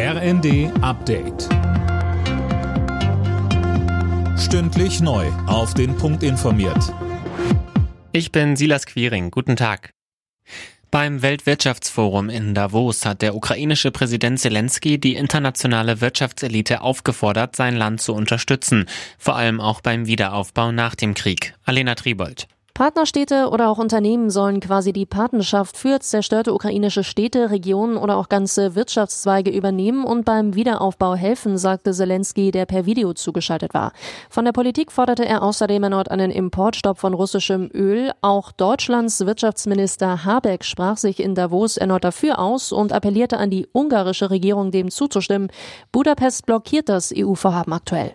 RND Update. Stündlich neu. Auf den Punkt informiert. Ich bin Silas Quiring. Guten Tag. Beim Weltwirtschaftsforum in Davos hat der ukrainische Präsident Zelensky die internationale Wirtschaftselite aufgefordert, sein Land zu unterstützen, vor allem auch beim Wiederaufbau nach dem Krieg. Alena Tribold. Partnerstädte oder auch Unternehmen sollen quasi die Patenschaft für zerstörte ukrainische Städte, Regionen oder auch ganze Wirtschaftszweige übernehmen und beim Wiederaufbau helfen, sagte Zelensky, der per Video zugeschaltet war. Von der Politik forderte er außerdem erneut einen Importstopp von russischem Öl. Auch Deutschlands Wirtschaftsminister Habeck sprach sich in Davos erneut dafür aus und appellierte an die ungarische Regierung, dem zuzustimmen. Budapest blockiert das EU-Vorhaben aktuell.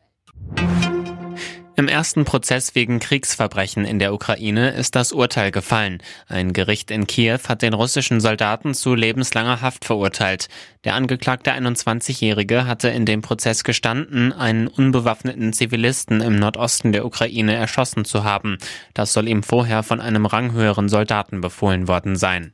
Im ersten Prozess wegen Kriegsverbrechen in der Ukraine ist das Urteil gefallen. Ein Gericht in Kiew hat den russischen Soldaten zu lebenslanger Haft verurteilt. Der angeklagte 21-Jährige hatte in dem Prozess gestanden, einen unbewaffneten Zivilisten im Nordosten der Ukraine erschossen zu haben. Das soll ihm vorher von einem ranghöheren Soldaten befohlen worden sein.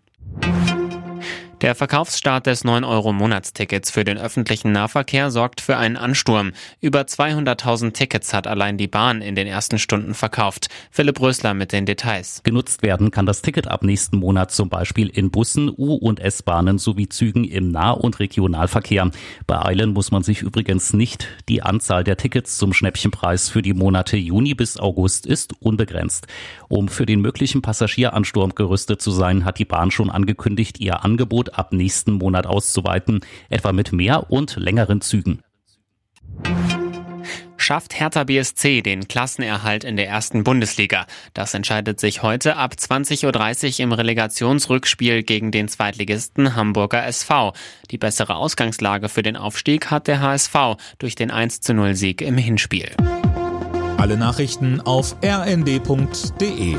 Der Verkaufsstart des 9-Euro-Monatstickets für den öffentlichen Nahverkehr sorgt für einen Ansturm. Über 200.000 Tickets hat allein die Bahn in den ersten Stunden verkauft. Philipp Rösler mit den Details. Genutzt werden kann das Ticket ab nächsten Monat zum Beispiel in Bussen, U- und S-Bahnen sowie Zügen im Nah- und Regionalverkehr. Beeilen muss man sich übrigens nicht. Die Anzahl der Tickets zum Schnäppchenpreis für die Monate Juni bis August ist unbegrenzt. Um für den möglichen Passagieransturm gerüstet zu sein, hat die Bahn schon angekündigt, ihr Angebot ab nächsten Monat auszuweiten, etwa mit mehr und längeren Zügen. Schafft Hertha BSC den Klassenerhalt in der ersten Bundesliga? Das entscheidet sich heute ab 20.30 Uhr im Relegationsrückspiel gegen den Zweitligisten Hamburger SV. Die bessere Ausgangslage für den Aufstieg hat der HSV durch den 1-0 Sieg im Hinspiel. Alle Nachrichten auf rnd.de